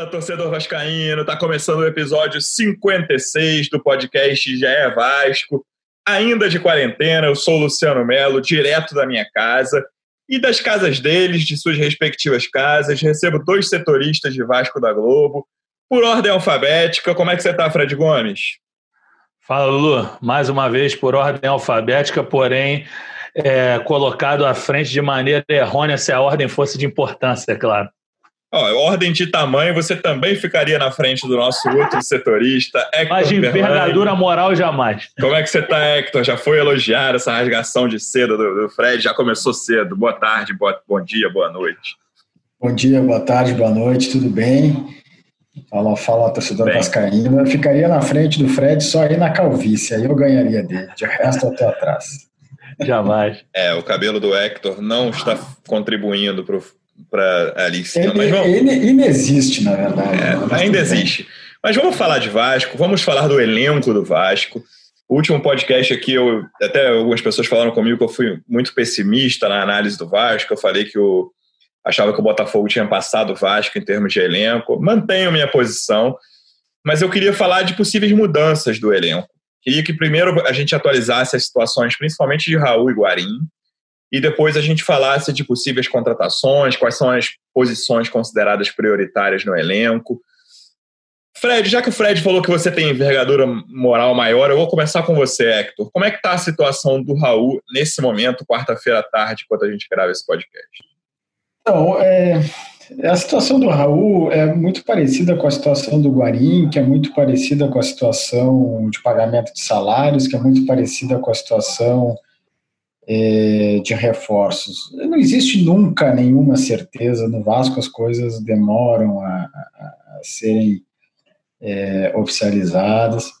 Fala, torcedor vascaíno! Tá começando o episódio 56 do podcast Já é Vasco. Ainda de quarentena, eu sou o Luciano Melo, direto da minha casa e das casas deles, de suas respectivas casas. Recebo dois setoristas de Vasco da Globo. Por ordem alfabética, como é que você tá, Fred Gomes? Fala, Lulu. Mais uma vez, por ordem alfabética, porém é, colocado à frente de maneira errônea se a ordem fosse de importância, é claro. Ó, ordem de tamanho, você também ficaria na frente do nosso outro setorista, Hector Mas de envergadura moral jamais. Como é que você tá, Hector? Já foi elogiar essa rasgação de cedo do, do Fred? Já começou cedo. Boa tarde, boa, bom dia, boa noite. Bom dia, boa tarde, boa noite, tudo bem? Fala, fala, torcedor Bem. vascaíno. Eu ficaria na frente do Fred só aí na calvície, aí eu ganharia dele. De resto, eu tô atrás. Jamais. É, o cabelo do Hector não está contribuindo para ali em cima. Ele, Mas vamos, ele inexiste, na verdade. É, né? Ainda bem. existe. Mas vamos falar de Vasco, vamos falar do elenco do Vasco. O último podcast aqui, eu, até algumas pessoas falaram comigo que eu fui muito pessimista na análise do Vasco. Eu falei que eu achava que o Botafogo tinha passado o Vasco em termos de elenco. Mantenho minha posição, mas eu queria falar de possíveis mudanças do elenco. Queria que primeiro a gente atualizasse as situações, principalmente de Raul e Guarim, e depois a gente falasse de possíveis contratações, quais são as posições consideradas prioritárias no elenco. Fred, já que o Fred falou que você tem envergadura moral maior, eu vou começar com você, Hector. Como é que está a situação do Raul nesse momento, quarta-feira à tarde, enquanto a gente grava esse podcast? Então, é, a situação do Raul é muito parecida com a situação do Guarim, que é muito parecida com a situação de pagamento de salários, que é muito parecida com a situação é, de reforços. Não existe nunca nenhuma certeza no Vasco, as coisas demoram a, a, a serem é, oficializadas.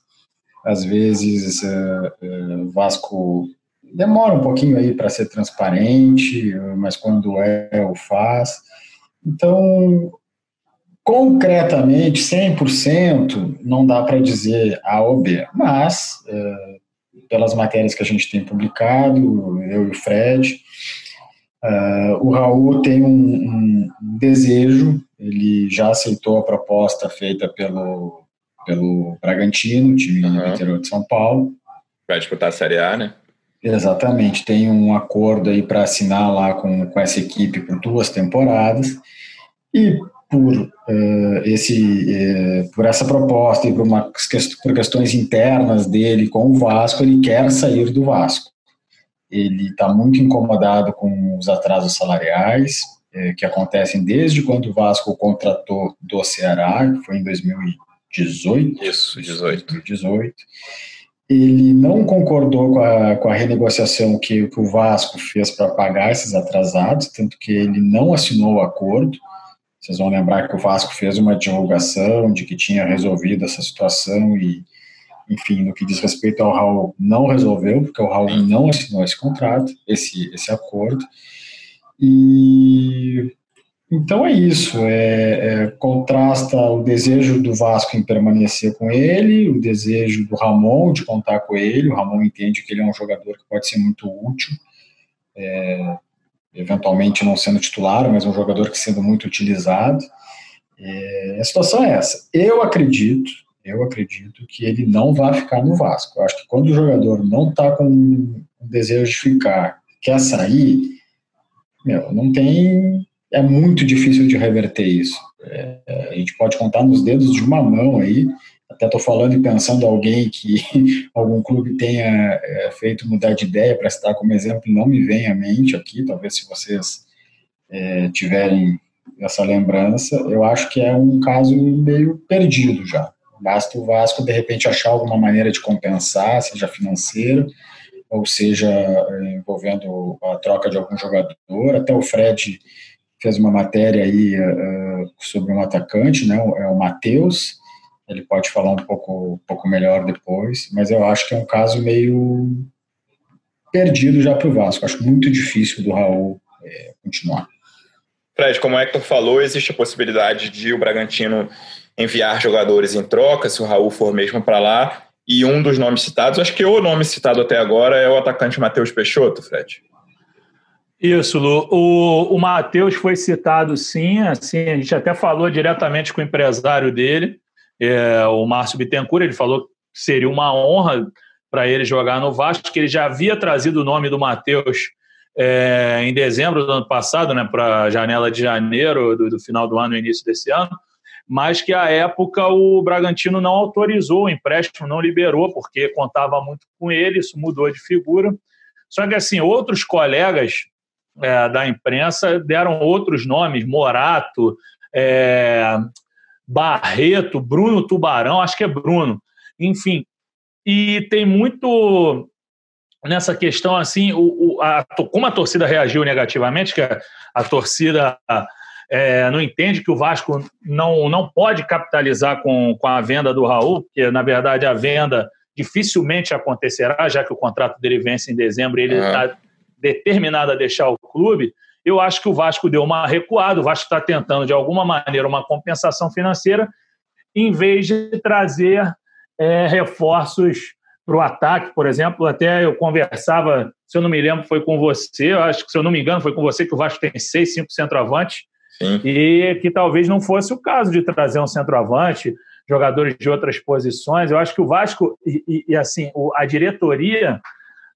Às vezes, é, é, Vasco demora um pouquinho aí para ser transparente, mas quando é, o faz. Então, concretamente, 100%, não dá para dizer A ou B, mas, pelas matérias que a gente tem publicado, eu e o Fred, é, o Raul tem um, um, um, desejo, ele já aceitou a proposta feita pelo, pelo Bragantino, time uhum. do interior de São Paulo. Vai disputar a Série A, né? Exatamente, tem um acordo aí para assinar lá com, com essa equipe por duas temporadas e por uh, esse uh, por essa proposta e por, uma, por questões internas dele com o Vasco ele quer sair do Vasco. Ele está muito incomodado com os atrasos salariais uh, que acontecem desde quando o Vasco contratou do Ceará que foi em 2018 isso 18 2018 ele não concordou com a, com a renegociação que, que o Vasco fez para pagar esses atrasados, tanto que ele não assinou o acordo. Vocês vão lembrar que o Vasco fez uma divulgação de que tinha resolvido essa situação e, enfim, no que diz respeito ao Raul, não resolveu, porque o Raul não assinou esse contrato, esse, esse acordo. E então é isso, é, é, contrasta o desejo do Vasco em permanecer com ele, o desejo do Ramon de contar com ele. O Ramon entende que ele é um jogador que pode ser muito útil, é, eventualmente não sendo titular, mas um jogador que sendo muito utilizado. É, a situação é essa. Eu acredito, eu acredito que ele não vai ficar no Vasco. Eu acho que quando o jogador não está com desejo de ficar, quer sair, meu, não tem é muito difícil de reverter isso. É, a gente pode contar nos dedos de uma mão aí. Até estou falando e pensando alguém que algum clube tenha é, feito mudar de ideia para citar como exemplo, não me vem à mente aqui. Talvez se vocês é, tiverem essa lembrança, eu acho que é um caso meio perdido já. Basta o Vasco de repente achar alguma maneira de compensar, seja financeira ou seja envolvendo a troca de algum jogador. Até o Fred fez uma matéria aí uh, sobre um atacante, né, é o Matheus, ele pode falar um pouco, um pouco melhor depois, mas eu acho que é um caso meio perdido já para o Vasco. Acho muito difícil do Raul é, continuar. Fred, como o Hector falou, existe a possibilidade de o Bragantino enviar jogadores em troca, se o Raul for mesmo para lá. E um dos nomes citados, acho que o nome citado até agora é o atacante Matheus Peixoto, Fred. Isso, Lu. O, o Matheus foi citado sim, assim, a gente até falou diretamente com o empresário dele, é, o Márcio Bittencourt, ele falou que seria uma honra para ele jogar no Vasco, que ele já havia trazido o nome do Matheus é, em dezembro do ano passado, né, para a janela de janeiro do, do, final do ano, início desse ano, mas que à época o Bragantino não autorizou o empréstimo, não liberou, porque contava muito com ele, isso mudou de figura. Só que assim, outros colegas é, da imprensa deram outros nomes, Morato, é, Barreto, Bruno Tubarão, acho que é Bruno. Enfim, e tem muito nessa questão assim, o, o a, como a torcida reagiu negativamente, que a, a torcida é, não entende que o Vasco não, não pode capitalizar com, com a venda do Raul, porque na verdade a venda dificilmente acontecerá, já que o contrato dele vence em dezembro e ele está é. determinado a deixar o clube. Eu acho que o Vasco deu uma recuada, o Vasco está tentando de alguma maneira uma compensação financeira, em vez de trazer é, reforços para o ataque, por exemplo. Até eu conversava, se eu não me lembro, foi com você, acho que se eu não me engano, foi com você que o Vasco tem seis, cinco centroavantes, Sim. e que talvez não fosse o caso de trazer um centroavante, jogadores de outras posições. Eu acho que o Vasco, e, e, e assim, a diretoria,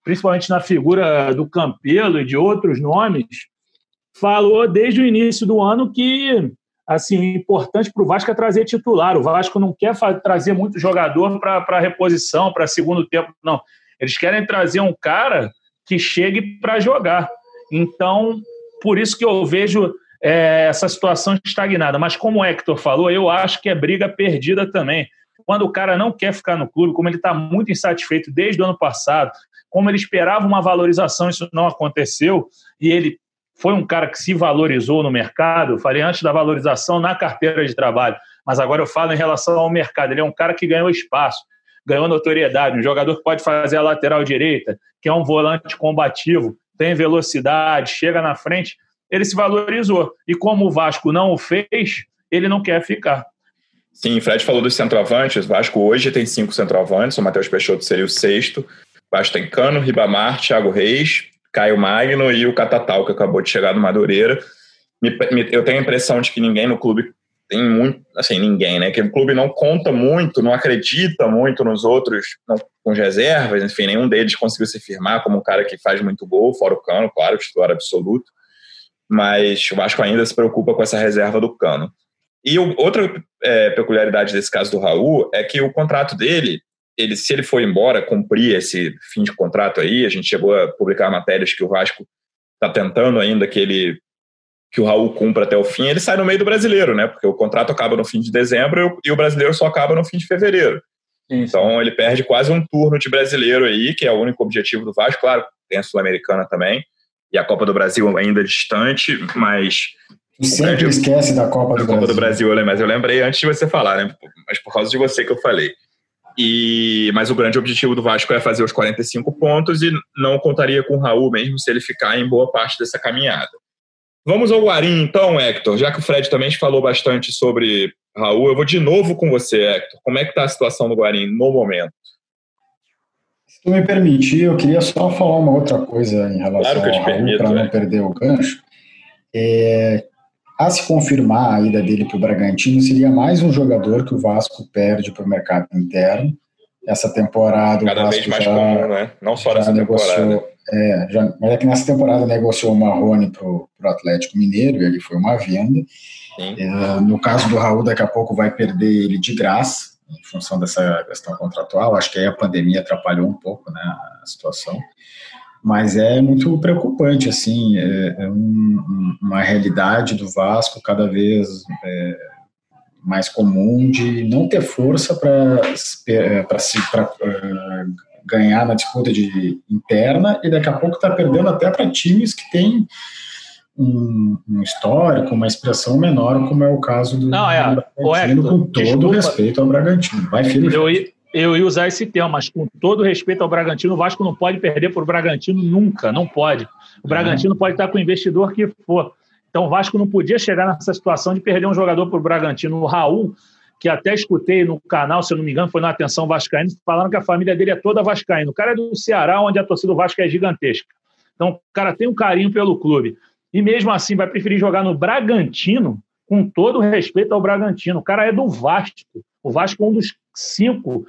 principalmente na figura do Campelo e de outros nomes, falou desde o início do ano que assim, importante para o Vasco é trazer titular. O Vasco não quer trazer muito jogador para reposição, para segundo tempo, não. Eles querem trazer um cara que chegue para jogar. Então, por isso que eu vejo é, essa situação estagnada. Mas como o Hector falou, eu acho que é briga perdida também. Quando o cara não quer ficar no clube, como ele está muito insatisfeito desde o ano passado, como ele esperava uma valorização, isso não aconteceu, e ele foi um cara que se valorizou no mercado, falei antes da valorização na carteira de trabalho, mas agora eu falo em relação ao mercado. Ele é um cara que ganhou espaço, ganhou notoriedade, um jogador que pode fazer a lateral direita, que é um volante combativo, tem velocidade, chega na frente. Ele se valorizou. E como o Vasco não o fez, ele não quer ficar. Sim, Fred falou dos centroavantes. O Vasco hoje tem cinco centroavantes, o Matheus Peixoto seria o sexto. O Vasco tem Cano, Ribamar, Thiago Reis, Caio Magno e o Catatal, que acabou de chegar do Madureira. eu tenho a impressão de que ninguém no clube tem muito, assim, ninguém, né? Que o clube não conta muito, não acredita muito nos outros, não, com as reservas, enfim, nenhum deles conseguiu se firmar como um cara que faz muito gol, fora o Cano, claro, titular absoluto. Mas o Vasco ainda se preocupa com essa reserva do Cano. E outra é, peculiaridade desse caso do Raul é que o contrato dele ele, se ele for embora, cumprir esse fim de contrato aí, a gente chegou a publicar matérias que o Vasco está tentando ainda que ele que o Raul cumpra até o fim, ele sai no meio do brasileiro, né? Porque o contrato acaba no fim de dezembro e o brasileiro só acaba no fim de fevereiro. Então ele perde quase um turno de brasileiro aí, que é o único objetivo do Vasco. Claro, tem a Sul-Americana também, e a Copa do Brasil ainda distante, mas. Sempre grande... esquece da Copa do Copa Brasil. do Brasil, mas eu lembrei antes de você falar, né? Mas por causa de você que eu falei. E, mas o grande objetivo do Vasco é fazer os 45 pontos e não contaria com o Raul mesmo se ele ficar em boa parte dessa caminhada. Vamos ao Guarim então, Hector. Já que o Fred também falou bastante sobre Raul, eu vou de novo com você, Hector. Como é que está a situação do Guarim no momento? Se tu me permitir, eu queria só falar uma outra coisa em relação claro ao Raul, para não é. perder o gancho. É, a se confirmar a ida dele para o Bragantino, seria mais um jogador que o Vasco perde para o mercado interno. Essa temporada Cada o Vasco vez mais já, comum, né? Não só nessa negociou, temporada. É, já, mas é que nessa temporada negociou o Marrone para o Atlético Mineiro, e ali foi uma venda. É, no caso do Raul, daqui a pouco vai perder ele de graça, em função dessa questão contratual. Acho que aí a pandemia atrapalhou um pouco né, a situação mas é muito preocupante, assim, é, é um, uma realidade do Vasco cada vez é, mais comum de não ter força para uh, ganhar na disputa de interna e daqui a pouco está perdendo até para times que têm um, um, histórico, uma expressão menor, como é o caso do, Não, é, do Bragantino, com todo desculpa, respeito ao Bragantino. Vai, filho. Eu, eu ia usar esse termo, mas com todo respeito ao Bragantino, o Vasco não pode perder por Bragantino nunca, não pode. O Bragantino uhum. pode estar com o investidor que for. Então o Vasco não podia chegar nessa situação de perder um jogador por Bragantino. O Raul, que até escutei no canal, se eu não me engano, foi na Atenção Vascaína, falaram que a família dele é toda vascaína. O cara é do Ceará, onde a torcida do Vasco é gigantesca. Então o cara tem um carinho pelo clube. E mesmo assim vai preferir jogar no Bragantino, com todo respeito ao Bragantino. O cara é do Vasco. O Vasco é um dos cinco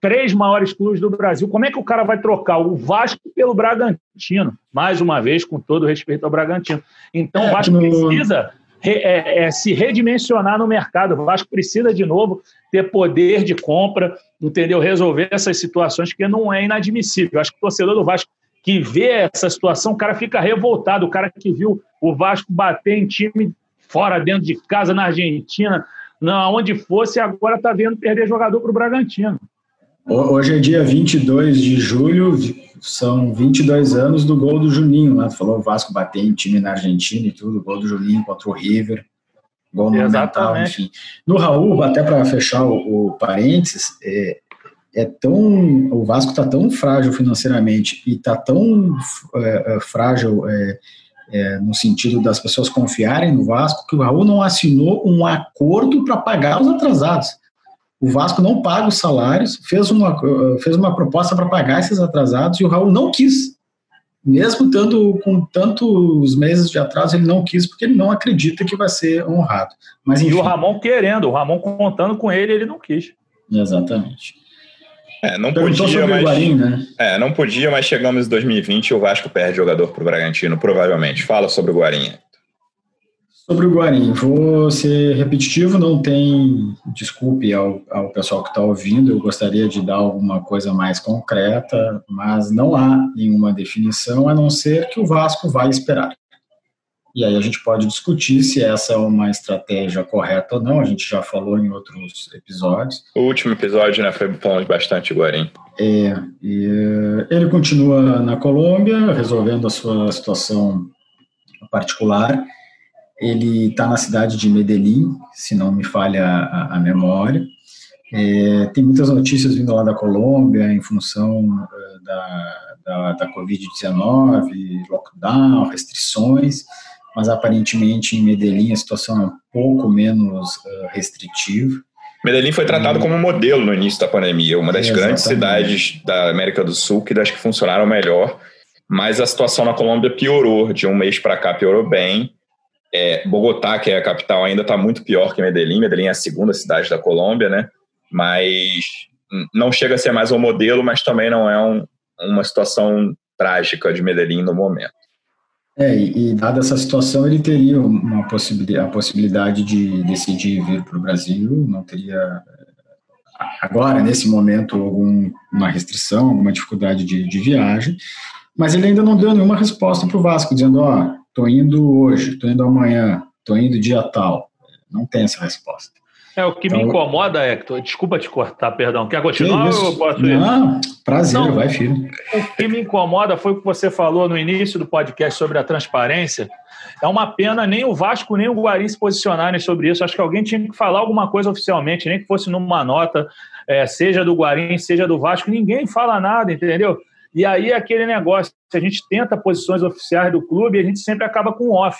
três maiores clubes do Brasil. Como é que o cara vai trocar o Vasco pelo Bragantino? Mais uma vez, com todo respeito ao Bragantino. Então, é, o Vasco precisa é, é, se redimensionar no mercado. O Vasco precisa, de novo, ter poder de compra, entendeu? Resolver essas situações, que não é inadmissível. Eu acho que o torcedor do Vasco que vê essa situação, o cara fica revoltado. O cara que viu o Vasco bater em time fora, dentro de casa, na Argentina, onde fosse, agora está vendo perder jogador para o Bragantino. Hoje é dia 22 de julho, são 22 anos do gol do Juninho, né? Falou o Vasco bater em time na Argentina e tudo, gol do Juninho contra o River, gol monumental, enfim. No Raul, até para fechar o, o parênteses, é, é, tão o Vasco está tão frágil financeiramente e está tão é, é, frágil é, é, no sentido das pessoas confiarem no Vasco que o Raul não assinou um acordo para pagar os atrasados. O Vasco não paga os salários, fez uma, fez uma proposta para pagar esses atrasados e o Raul não quis. Mesmo tanto, com tantos meses de atraso, ele não quis porque ele não acredita que vai ser honrado. Mas, enfim. E o Ramon querendo, o Ramon contando com ele, ele não quis. Exatamente. É, não podia, mas, Guarim, né? é, não podia, mas chegamos em 2020 e o Vasco perde jogador para o Bragantino, provavelmente. Fala sobre o Guarinha. Sobre o Guarim, vou ser repetitivo, não tem desculpe ao, ao pessoal que está ouvindo, eu gostaria de dar alguma coisa mais concreta, mas não há nenhuma definição, a não ser que o Vasco vai esperar. E aí a gente pode discutir se essa é uma estratégia correta ou não, a gente já falou em outros episódios. O último episódio, né, foi falando bastante Guarim. É, e ele continua na Colômbia, resolvendo a sua situação particular, ele está na cidade de Medellín, se não me falha a, a memória. É, tem muitas notícias vindo lá da Colômbia em função uh, da, da, da Covid-19, lockdown, restrições, mas aparentemente em Medellín a situação é um pouco menos uh, restritiva. Medellín foi tratado como modelo no início da pandemia, uma das é, grandes cidades da América do Sul que das que funcionaram melhor, mas a situação na Colômbia piorou, de um mês para cá piorou bem, é, Bogotá, que é a capital, ainda está muito pior que Medellín. Medellín é a segunda cidade da Colômbia, né? Mas não chega a ser mais um modelo, mas também não é um, uma situação trágica de Medellín no momento. É, e, e dada essa situação, ele teria uma possibilidade, a possibilidade de decidir vir para o Brasil, não teria agora, nesse momento, alguma restrição, alguma dificuldade de, de viagem, mas ele ainda não deu nenhuma resposta para o Vasco, dizendo, ó, Estou indo hoje, estou indo amanhã, estou indo dia tal. Não tem essa resposta. É, o que então, me incomoda, Hector, desculpa te cortar, perdão. Quer continuar que ou eu posso ir? Não, prazer, Não, vai, filho. O que me incomoda foi o que você falou no início do podcast sobre a transparência. É uma pena nem o Vasco nem o Guarim se posicionarem sobre isso. Acho que alguém tinha que falar alguma coisa oficialmente, nem que fosse numa nota, é, seja do Guarim, seja do Vasco. Ninguém fala nada, entendeu? E aí é aquele negócio, a gente tenta posições oficiais do clube, a gente sempre acaba com off.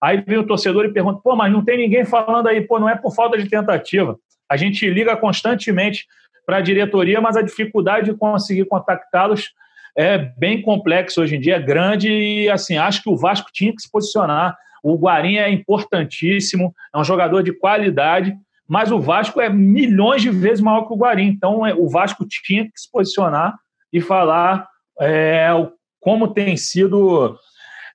Aí vem o torcedor e pergunta, pô, mas não tem ninguém falando aí, pô, não é por falta de tentativa. A gente liga constantemente para a diretoria, mas a dificuldade de conseguir contactá-los é bem complexo hoje em dia, é grande e assim, acho que o Vasco tinha que se posicionar. O Guarim é importantíssimo, é um jogador de qualidade, mas o Vasco é milhões de vezes maior que o Guarim. Então, é, o Vasco tinha que se posicionar e falar é, como tem sido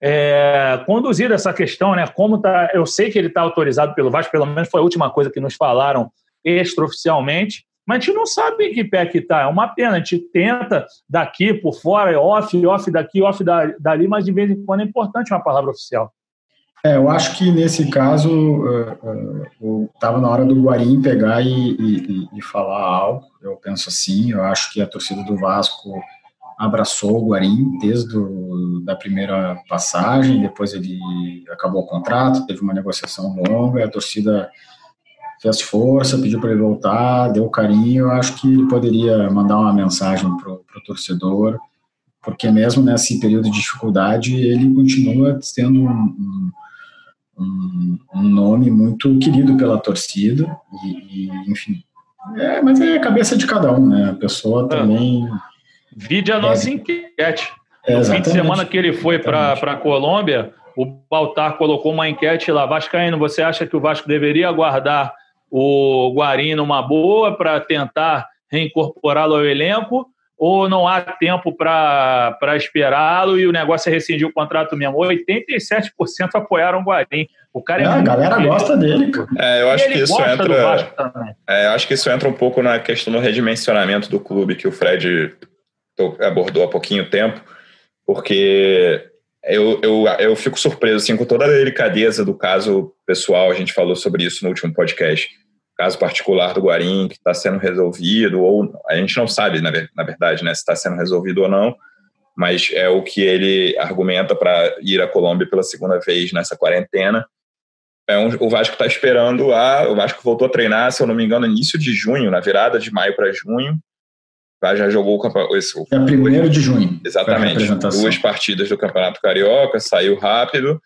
é, conduzida essa questão, né? Como tá, eu sei que ele está autorizado pelo Vasco, pelo menos foi a última coisa que nos falaram extraoficialmente, mas a gente não sabe em que pé que está. É uma pena, a gente tenta daqui por fora, off, off daqui, off dali, mas de vez em quando é importante uma palavra oficial. É, eu acho que nesse caso uh, uh, estava na hora do Guarim pegar e, e, e, falar algo. Eu penso assim. Eu acho que a torcida do Vasco abraçou o Guarim desde a da primeira passagem, depois ele acabou o contrato, teve uma negociação longa, a torcida fez força, pediu para ele voltar, deu carinho, eu acho que ele poderia mandar uma mensagem para o torcedor, porque mesmo nesse período de dificuldade, ele continua sendo um, um, um nome muito querido pela torcida, e, e, enfim, é, mas é a cabeça de cada um, né, a pessoa é. também... Vide a nossa é, enquete. É, no fim de semana que ele foi para a Colômbia, o Baltar colocou uma enquete lá, Vascaíno, você acha que o Vasco deveria aguardar o Guarim numa boa para tentar reincorporá-lo ao elenco ou não há tempo para esperá-lo e o negócio é rescindir o contrato mesmo? 87% apoiaram o Guarim. O cara é, é a galera gosta dele. Cara. É, eu acho que isso entra. É, eu acho que isso entra um pouco na questão do redimensionamento do clube que o Fred abordou há pouquinho tempo, porque eu, eu, eu fico surpreso assim, com toda a delicadeza do caso pessoal. A gente falou sobre isso no último podcast caso particular do Guarim que está sendo resolvido, ou a gente não sabe, na, na verdade, né, se está sendo resolvido ou não, mas é o que ele argumenta para ir à Colômbia pela segunda vez nessa quarentena. É um, o Vasco está esperando a. O Vasco voltou a treinar, se eu não me engano, início de junho, na virada de maio para junho. Já jogou o campeonato. É primeiro de junho. Exatamente. Duas partidas do Campeonato Carioca, saiu rápido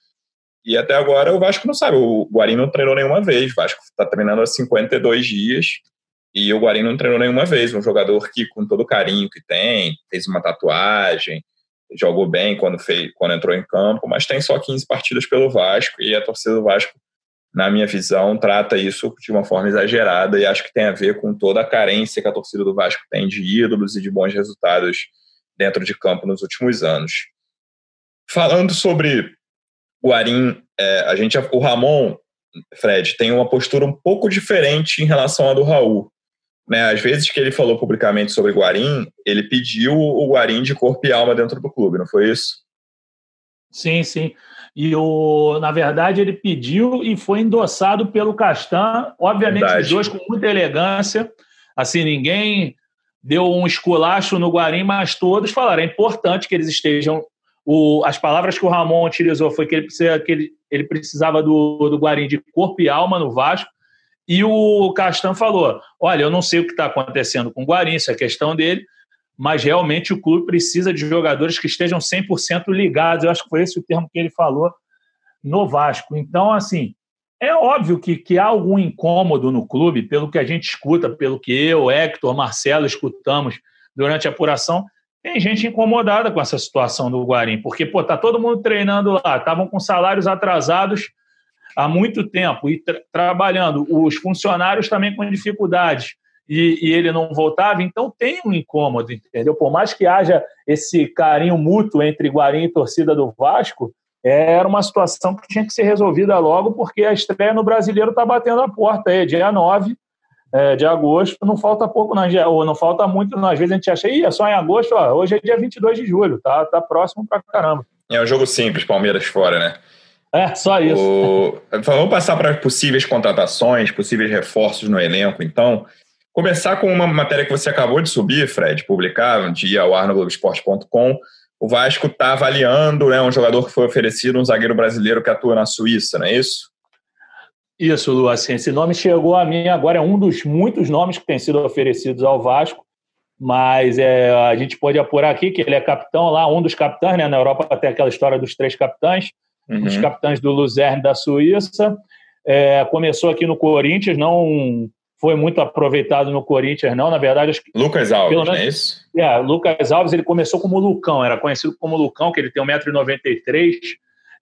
e até agora o Vasco não sabe. O Guarim não treinou nenhuma vez. O Vasco está treinando há 52 dias e o Guarim não treinou nenhuma vez. Um jogador que, com todo o carinho que tem, fez uma tatuagem, jogou bem quando, fez, quando entrou em campo, mas tem só 15 partidas pelo Vasco e a torcida do Vasco, na minha visão, trata isso de uma forma exagerada e acho que tem a ver com toda a carência que a torcida do Vasco tem de ídolos e de bons resultados dentro de campo nos últimos anos. Falando sobre o Arim, é, a gente, o Ramon, Fred, tem uma postura um pouco diferente em relação à do Raul. Né, às vezes que ele falou publicamente sobre Guarim, ele pediu o Guarim de corpo e alma dentro do clube, não foi isso? Sim, sim. E o, na verdade ele pediu e foi endossado pelo Castan, obviamente verdade. os dois com muita elegância. Assim, ninguém deu um esculacho no Guarim, mas todos falaram: é importante que eles estejam o, as palavras que o Ramon utilizou foi que ele, precisa, que ele, ele precisava do, do Guarim de corpo e alma no Vasco. E o Castan falou: Olha, eu não sei o que está acontecendo com o Guarim, isso é questão dele, mas realmente o clube precisa de jogadores que estejam 100% ligados. Eu acho que foi esse o termo que ele falou no Vasco. Então, assim, é óbvio que, que há algum incômodo no clube, pelo que a gente escuta, pelo que eu, Hector, Marcelo escutamos durante a apuração tem gente incomodada com essa situação do Guarim, porque pô, tá todo mundo treinando lá, estavam com salários atrasados há muito tempo e tra trabalhando, os funcionários também com dificuldades. E, e, ele não voltava, então tem um incômodo, entendeu? Por mais que haja esse carinho mútuo entre Guarim e torcida do Vasco, era uma situação que tinha que ser resolvida logo, porque a estreia no Brasileiro está batendo a porta aí, dia 9, é, de agosto, não falta pouco, não, ou não falta muito, não. às vezes a gente acha, ih, é só em agosto, ó, hoje é dia 22 de julho, tá, tá próximo pra caramba. É um jogo simples, Palmeiras fora, né? É, só isso. O... Vamos passar para possíveis contratações, possíveis reforços no elenco, então. Começar com uma matéria que você acabou de subir, Fred, publicar um dia ao ar no Globoesporte.com. O Vasco está avaliando né, um jogador que foi oferecido, um zagueiro brasileiro que atua na Suíça, não é isso? Isso, Lu, assim, esse nome chegou a mim agora, é um dos muitos nomes que têm sido oferecidos ao Vasco, mas é, a gente pode apurar aqui que ele é capitão lá, um dos capitães, né? Na Europa tem aquela história dos três capitães, uhum. os capitães do Luzerne da Suíça. É, começou aqui no Corinthians, não foi muito aproveitado no Corinthians, não. Na verdade, acho que, Lucas Alves, menos, não é isso? É, Lucas Alves, ele começou como Lucão, era conhecido como Lucão, que ele tem 1,93m,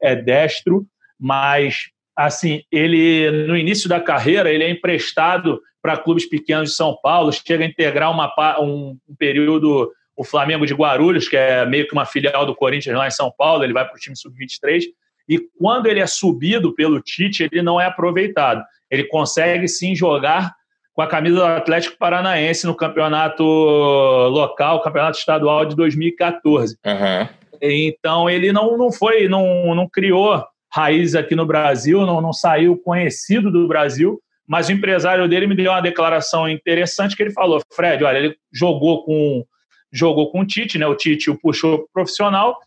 é destro, mas assim, ele no início da carreira ele é emprestado para clubes pequenos de São Paulo, chega a integrar uma, um, um, período o Flamengo de Guarulhos, que é meio que uma filial do Corinthians lá em São Paulo, ele vai para o time sub-23 e quando ele é subido pelo Tite, ele não é aproveitado. Ele consegue sim jogar com a camisa do Atlético Paranaense no campeonato local, campeonato estadual de 2014. Uhum. Então ele não, não foi, não, não criou raiz aqui no Brasil, não, não saiu conhecido do Brasil, mas o empresário dele me deu uma declaração interessante que ele falou, Fred, olha, ele jogou com jogou com o Tite, né? O Tite o puxou profissional.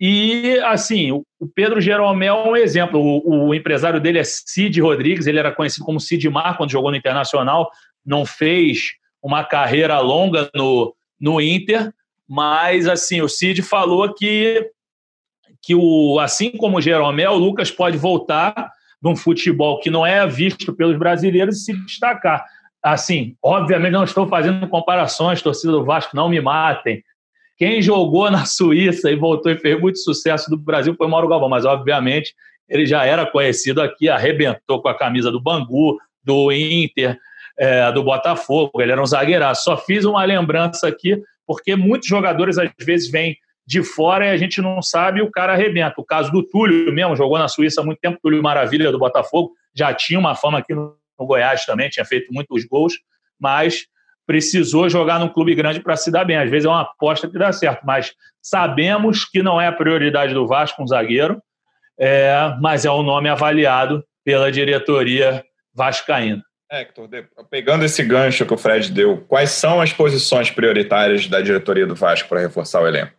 E, assim, o Pedro Jeromel é um exemplo. O, o, empresário dele é Cid Rodrigues, ele era conhecido como Cid Mar quando jogou no Internacional, não fez uma carreira longa no, no Inter, mas, assim, o Cid falou que, que o, assim como o Jeromel, o Lucas pode voltar de um futebol que não é visto pelos brasileiros e se destacar. Assim, obviamente não estou fazendo comparações, torcida do Vasco, não me matem. Quem jogou na Suíça e voltou e fez muito sucesso do Brasil foi Mauro Galvão, mas obviamente ele já era conhecido aqui, arrebentou com a camisa do Bangu, do Inter, é, do Botafogo, ele era um zagueiraço. Só fiz uma lembrança aqui, porque muitos jogadores às vezes vêm de fora e a gente não sabe o cara arrebenta. O caso do Túlio mesmo, jogou na Suíça há muito tempo, Túlio Maravilha do Botafogo, já tinha uma fama aqui no Goiás também, tinha feito muitos gols, mas precisou jogar num clube grande para se dar bem. Às vezes é uma aposta que dá certo, mas sabemos que não é a prioridade do Vasco um zagueiro, é, mas é um nome avaliado pela diretoria vascaína. Hector, pegando esse gancho que o Fred deu, quais são as posições prioritárias da diretoria do Vasco para reforçar o elenco?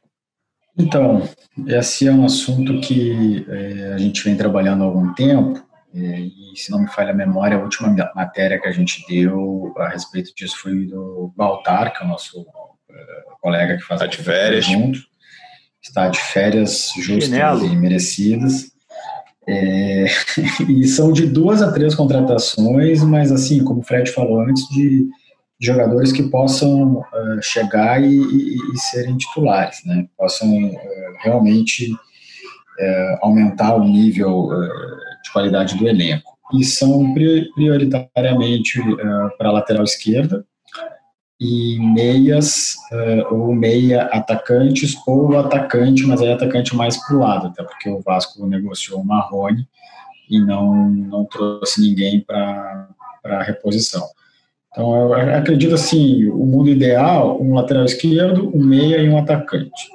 Então, esse é um assunto que é, a gente vem trabalhando há algum tempo, é, e se não me falha a memória, a última matéria que a gente deu a respeito disso foi do Baltar, que é o nosso é, colega que faz está de férias. junto. Está de férias justas Chinelo. e merecidas. É, e são de duas a três contratações, mas assim, como o Fred falou antes, de jogadores que possam uh, chegar e, e, e, serem titulares, né? Possam uh, realmente uh, aumentar o nível de qualidade do elenco. E são prioritariamente para a lateral esquerda e meias ou meia atacantes ou atacante, mas aí atacante mais para o lado, até porque o Vasco negociou o Marrone e não, não trouxe ninguém para a reposição. Então, eu acredito assim, o mundo ideal, um lateral esquerdo, um meia e um atacante.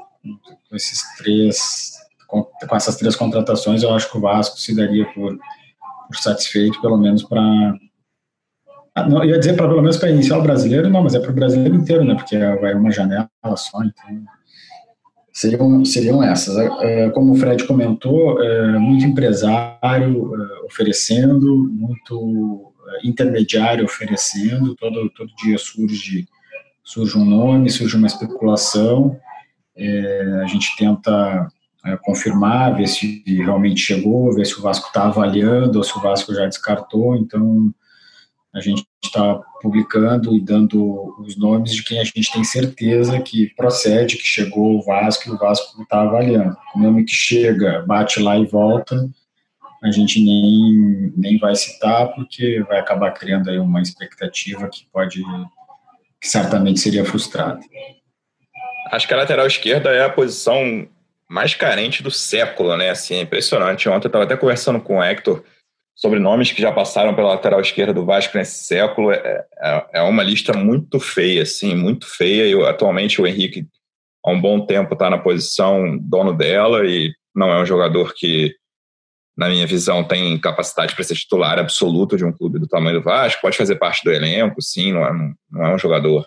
Esses três, com, com essas três contratações, eu acho que o Vasco se daria por, por satisfeito, pelo menos para ah, não, ia dizer para pelo menos para iniciar o brasileiro, não, mas é para o brasileiro inteiro, né? Porque vai uma janela só, então seriam, seriam essas. É, é, como o Fred comentou, é, muito empresário oferecendo, muito intermediário oferecendo, todo, todo dia surge, surge um nome, surge uma especulação, é, a gente tenta é, confirmar, ver se realmente chegou, ver se o Vasco está avaliando ou se o Vasco já descartou, então a gente está publicando e dando os nomes de quem a gente tem certeza que procede, que chegou o Vasco e o Vasco está avaliando. O nome que chega, bate lá e volta, a gente nem, nem vai citar, porque vai acabar criando aí uma expectativa que pode, que certamente seria frustrada. Acho que a lateral esquerda é a posição mais carente do século, né? Assim, é impressionante. Ontem eu estava até conversando com o Hector sobre nomes que já passaram pela lateral esquerda do Vasco nesse século. É, é, é uma lista muito feia, assim, muito feia. E atualmente o Henrique, há um bom tempo, está na posição dono dela e não é um jogador que na minha visão, tem capacidade para ser titular absoluto de um clube do tamanho do Vasco, pode fazer parte do elenco, sim, não é, não é um jogador,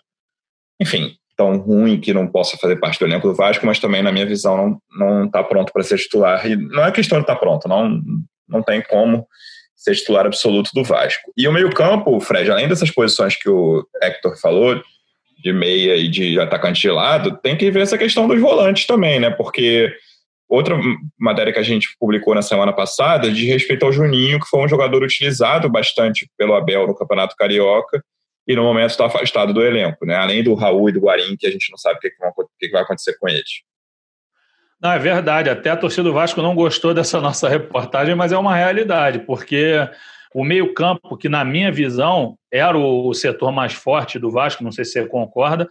enfim, tão ruim que não possa fazer parte do elenco do Vasco, mas também, na minha visão, não está pronto para ser titular. E não é questão de estar tá pronto, não, não tem como ser titular absoluto do Vasco. E o meio-campo, Fred, além dessas posições que o Hector falou, de meia e de atacante de lado, tem que ver essa questão dos volantes também, né? Porque Outra matéria que a gente publicou na semana passada de respeito ao Juninho, que foi um jogador utilizado bastante pelo Abel no Campeonato Carioca e no momento está afastado do elenco, né? Além do Raul e do Guarim, que a gente não sabe o que, que vai acontecer com eles. Não, é verdade. Até a torcida do Vasco não gostou dessa nossa reportagem, mas é uma realidade, porque o meio-campo, que na minha visão era o setor mais forte do Vasco, não sei se você concorda,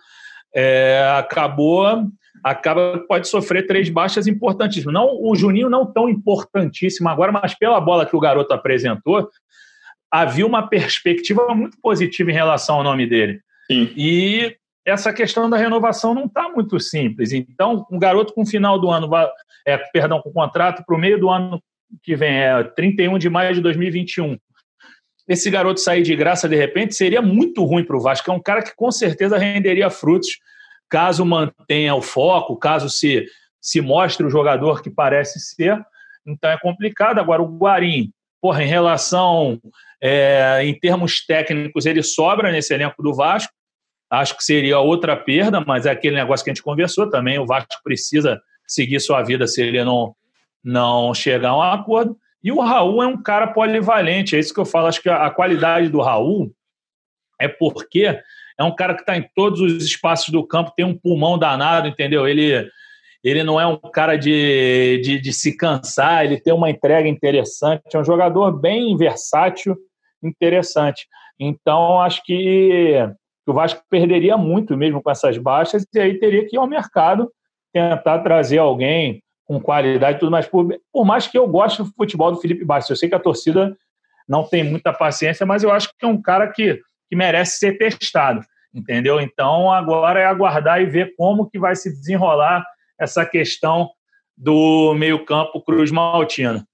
é, acabou acaba pode sofrer três baixas importantíssimas. Não o Juninho não tão importantíssimo agora, mas pela bola que o garoto apresentou, havia uma perspectiva muito positiva em relação ao nome dele. Sim. E essa questão da renovação não está muito simples. Então, um garoto com o final do ano, é, perdão, com contrato para o meio do ano que vem, é 31 de maio de 2021. Esse garoto sair de graça de repente seria muito ruim para o Vasco. É um cara que com certeza renderia frutos caso mantenha o foco, caso se, se mostre o jogador que parece ser. Então é complicado. Agora, o Guarim, porra, em relação, é, em termos técnicos, ele sobra nesse elenco do Vasco. Acho que seria outra perda, mas é aquele negócio que a gente conversou também. O Vasco precisa seguir sua vida se ele não, não chegar a um acordo. E o Raul é um cara polivalente, é isso que eu falo. Acho que a qualidade do Raul é porque é um cara que está em todos os espaços do campo, tem um pulmão danado, entendeu? Ele, ele não é um cara de, de, de se cansar, ele tem uma entrega interessante, é um jogador bem versátil, interessante. Então, acho que o Vasco perderia muito mesmo com essas baixas, e aí teria que ir ao mercado tentar trazer alguém com qualidade e tudo mais. Por, por mais que eu goste do futebol do Felipe Bastos, eu sei que a torcida não tem muita paciência, mas eu acho que é um cara que, que merece ser testado, entendeu? Então agora é aguardar e ver como que vai se desenrolar essa questão do meio-campo Cruz Maltino.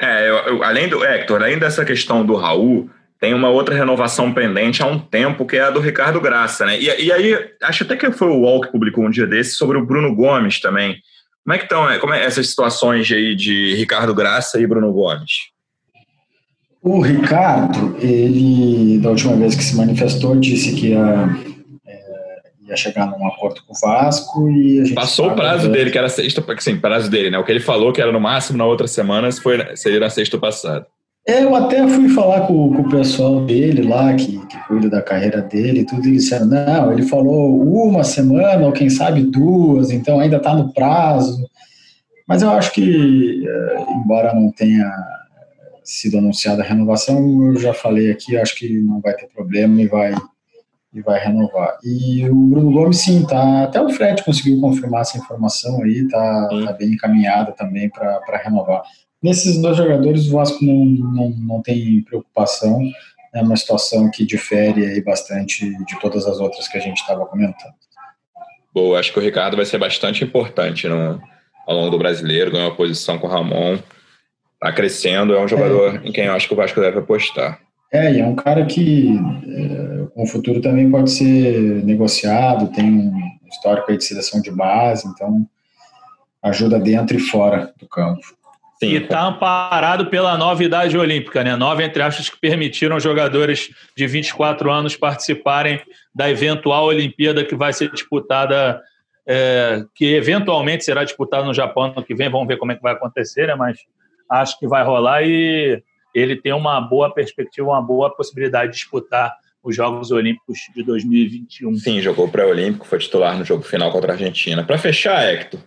É, eu, eu, além do Hector, além dessa questão do Raul, tem uma outra renovação pendente há um tempo, que é a do Ricardo Graça, né? E, e aí, acho até que foi o UOL que publicou um dia desse sobre o Bruno Gomes também. Como é que estão como é essas situações aí de Ricardo Graça e Bruno Gomes? O Ricardo, ele, da última vez que se manifestou, disse que é, ia chegar num acordo com o Vasco e Passou o prazo dele, que era sexta, sim, prazo dele, né? O que ele falou que era no máximo na outra semana, foi, seria na sexta passada. É, eu até fui falar com, com o pessoal dele lá, que, que, cuida da carreira dele e tudo, e disseram, não, ele falou uma semana, ou quem sabe duas, então ainda está no prazo. Mas eu acho que, é, embora não tenha sido anunciada a renovação, eu já falei aqui, acho que não vai ter problema e vai, e vai renovar. E o Bruno Gomes, sim, tá, até o Fred conseguiu confirmar essa informação aí, tá, tá bem encaminhada também para renovar. Nesses dois jogadores, o Vasco não, não, não tem preocupação. É uma situação que difere aí bastante de todas as outras que a gente estava comentando. Boa, acho que o Ricardo vai ser bastante importante no, ao longo do brasileiro, ganhou uma posição com o Ramon, está crescendo, é um jogador é. em quem eu acho que o Vasco deve apostar. É, e é um cara que é, com o futuro também pode ser negociado, tem um histórico aí de seleção de base, então ajuda dentro e fora do campo. Sim, e está amparado pela nova idade olímpica, né? Nove, entre aspas, que permitiram jogadores de 24 anos participarem da eventual Olimpíada que vai ser disputada, é, que eventualmente será disputada no Japão no que vem. Vamos ver como é que vai acontecer, né? Mas acho que vai rolar e ele tem uma boa perspectiva, uma boa possibilidade de disputar os Jogos Olímpicos de 2021. Sim, jogou pré-olímpico, foi titular no jogo final contra a Argentina. Para fechar, Hector,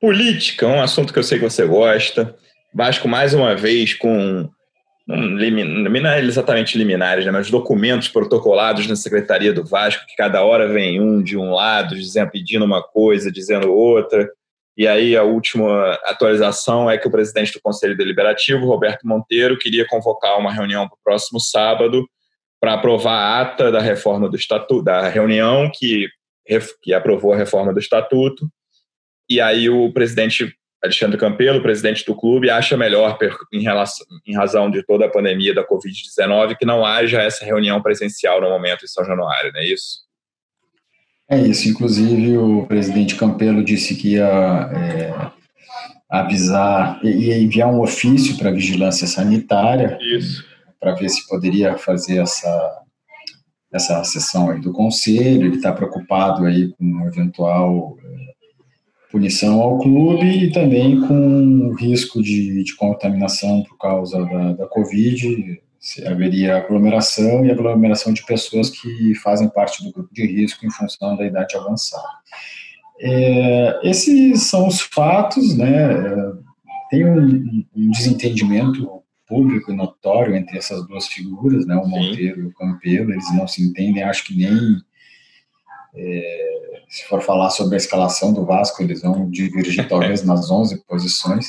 política, um assunto que eu sei que você gosta. Vasco, mais uma vez, com não é exatamente liminares, né, mas documentos protocolados na Secretaria do Vasco, que cada hora vem um de um lado, dizendo, pedindo uma coisa, dizendo outra. E aí a última atualização é que o presidente do Conselho Deliberativo, Roberto Monteiro, queria convocar uma reunião para o próximo sábado para aprovar a ata da reforma do estatuto, da reunião que, que aprovou a reforma do estatuto. E aí o presidente Alexandre Campelo, presidente do clube, acha melhor, em, relação, em razão de toda a pandemia da Covid-19, que não haja essa reunião presencial no momento em São Januário, não é isso? É isso. Inclusive, o presidente Campelo disse que ia é, avisar, ia enviar um ofício para a vigilância sanitária. Para ver se poderia fazer essa, essa sessão aí do conselho. Ele está preocupado aí com um eventual punição ao clube e também com o risco de, de contaminação por causa da, da Covid, haveria aglomeração e aglomeração de pessoas que fazem parte do grupo de risco em função da idade avançada. É, esses são os fatos, né? Tem um, um, desentendimento público e notório entre essas duas figuras, né? O Monteiro Sim. e o Campelo, eles não se entendem, acho que nem é, se for falar sobre a escalação do Vasco, eles vão divergir talvez nas 11 posições.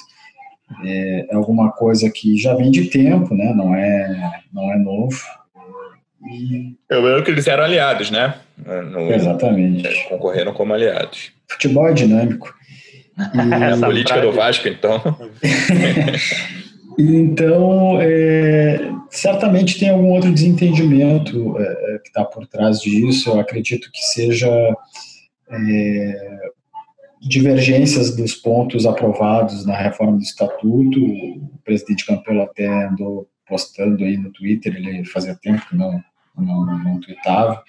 É, é, alguma coisa que já vem de tempo, né? Não é, não é novo. E... Eu lembro que eles eram aliados, né? No, Exatamente. Concorreram como aliados. Futebol é dinâmico. E... a política do Vasco, então. Então, é, certamente tem algum outro desentendimento é, é que está por trás disso. Eu acredito que seja é, divergências dos pontos aprovados na reforma do estatuto. O presidente Campelo até andou postando aí no Twitter, ele fazia tempo que não, não, não tweetava,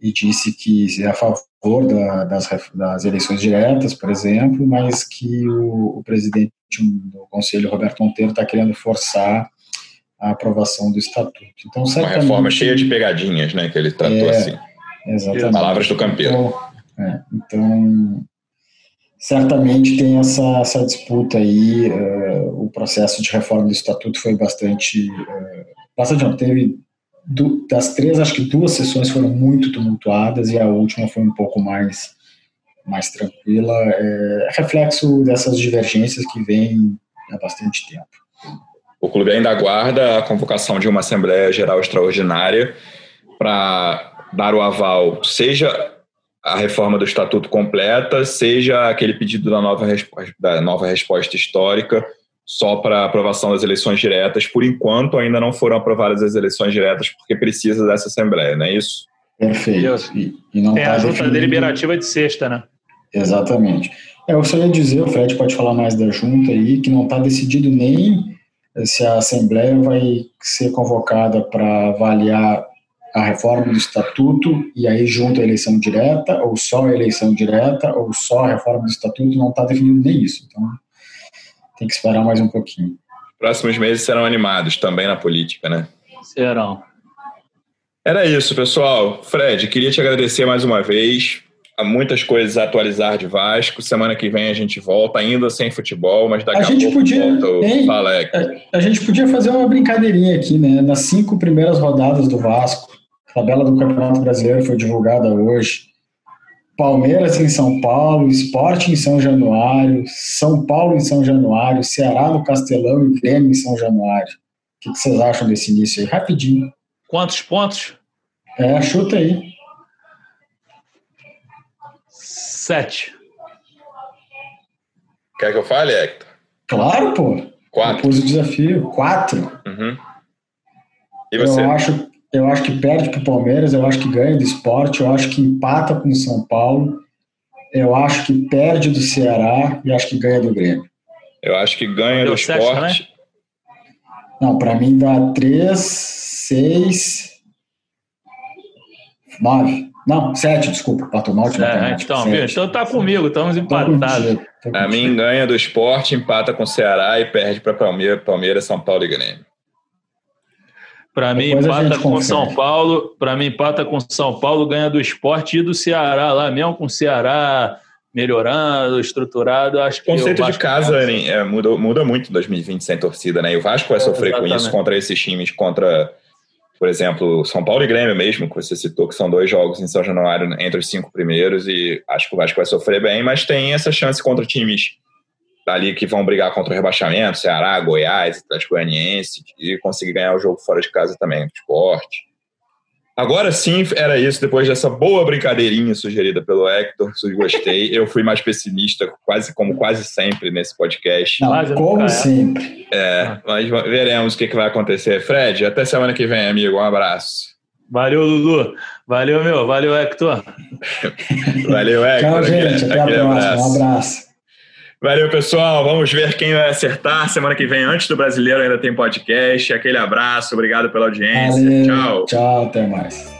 e disse que é a favor da, das, das eleições diretas, por exemplo, mas que o, o presidente do Conselho, Roberto Monteiro, está querendo forçar a aprovação do estatuto. Então, Uma reforma cheia de pegadinhas, né, que ele tratou é, assim. Exatamente. Palavras do Campeiro. Então, é, então certamente tem essa, essa disputa aí. Uh, o processo de reforma do estatuto foi bastante. Uh, bastante não, teve. Do, das três, acho que duas sessões foram muito tumultuadas e a última foi um pouco mais, mais tranquila. É reflexo dessas divergências que vêm há bastante tempo. O clube ainda aguarda a convocação de uma Assembleia Geral Extraordinária para dar o aval, seja a reforma do Estatuto completa, seja aquele pedido da nova, da nova resposta histórica só para aprovação das eleições diretas. Por enquanto, ainda não foram aprovadas as eleições diretas porque precisa dessa Assembleia, não é isso? Perfeito. E, e não Tem tá a junta definido... deliberativa de sexta, né? Exatamente. É, eu só ia dizer, o Fred pode falar mais da junta aí, que não está decidido nem se a Assembleia vai ser convocada para avaliar a reforma do estatuto e aí junto a eleição direta, ou só a eleição direta, ou só a reforma do estatuto, não está definido nem isso. Então, tem que esperar mais um pouquinho. Próximos meses serão animados também na política, né? Serão. Era isso, pessoal. Fred, queria te agradecer mais uma vez. Há muitas coisas a atualizar de Vasco. Semana que vem a gente volta, ainda sem futebol, mas daqui a, a gente pouco podia, volta. Hein, Fala, a, a gente podia fazer uma brincadeirinha aqui, né? Nas cinco primeiras rodadas do Vasco, tabela do Campeonato Brasileiro foi divulgada hoje. Palmeiras em São Paulo, Esporte em São Januário, São Paulo em São Januário, Ceará no Castelão e Grêmio em São Januário. O que vocês acham desse início aí? Rapidinho. Quantos pontos? É, chuta aí. Sete. Quer que eu fale, Hector? Claro, pô. Quatro. Pus o desafio. Quatro. Uhum. E você? Eu acho, eu acho que perde para o Palmeiras, eu acho que ganha do esporte, eu acho que empata com o São Paulo, eu acho que perde do Ceará e acho que ganha do Grêmio. Eu acho que ganha Deu do esporte. Né? Não, para mim dá 3, 6, 9. Não, 7, desculpa. Pato Malte é, então, então tá comigo, estamos empatados. A mim ganha do esporte, empata com o Ceará e perde para Palmeiras, Palmeiras, São Paulo e Grêmio. Para mim, empata com São Paulo. Para mim, empata com São Paulo, ganha do esporte e do Ceará lá, mesmo com o Ceará melhorando, estruturado. Acho que o conceito de casa é, muda, muda muito em 2020 sem torcida, né? E o Vasco vai sofrer é, com isso contra esses times, contra, por exemplo, São Paulo e Grêmio mesmo, que você citou, que são dois jogos em São Januário entre os cinco primeiros, e acho que o Vasco vai sofrer bem, mas tem essa chance contra times ali que vão brigar contra o rebaixamento, Ceará, Goiás, Atlético Goianiense, e conseguir ganhar o jogo fora de casa também, esporte. Agora sim, era isso. Depois dessa boa brincadeirinha sugerida pelo Hector, gostei. Eu fui mais pessimista, quase como quase sempre nesse podcast. Não, como é. sempre. É, mas veremos o que, que vai acontecer. Fred, até semana que vem, amigo. Um abraço. Valeu, Lulu. Valeu, meu. Valeu, Hector. Valeu, Hector. Tchau, gente. Até a próxima. Abraço. Um abraço. Valeu, pessoal. Vamos ver quem vai acertar. Semana que vem, antes do brasileiro, ainda tem podcast. Aquele abraço, obrigado pela audiência. Valeu. Tchau. Tchau, até mais.